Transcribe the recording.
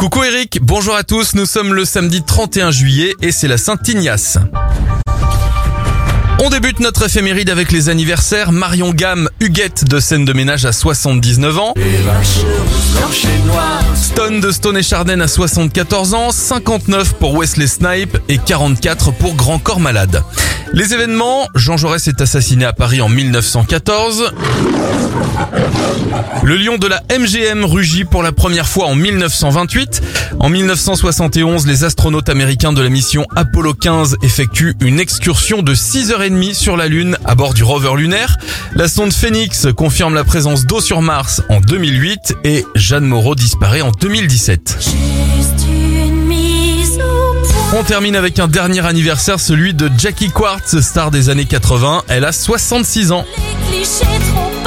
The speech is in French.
Coucou Eric, bonjour à tous, nous sommes le samedi 31 juillet et c'est la Saint-Ignace. On débute notre éphéméride avec les anniversaires. Marion Gamme, Huguette de scène de ménage à 79 ans. Stone de Stone et Chardin à 74 ans, 59 pour Wesley Snipe et 44 pour Grand Corps Malade. Les événements, Jean Jaurès est assassiné à Paris en 1914. Le lion de la MGM rugit pour la première fois en 1928. En 1971, les astronautes américains de la mission Apollo 15 effectuent une excursion de 6h30 sur la Lune à bord du rover lunaire. La sonde Phoenix confirme la présence d'eau sur Mars en 2008 et Jeanne Moreau disparaît en 2017. On termine avec un dernier anniversaire, celui de Jackie Quartz, star des années 80. Elle a 66 ans. Les clichés trop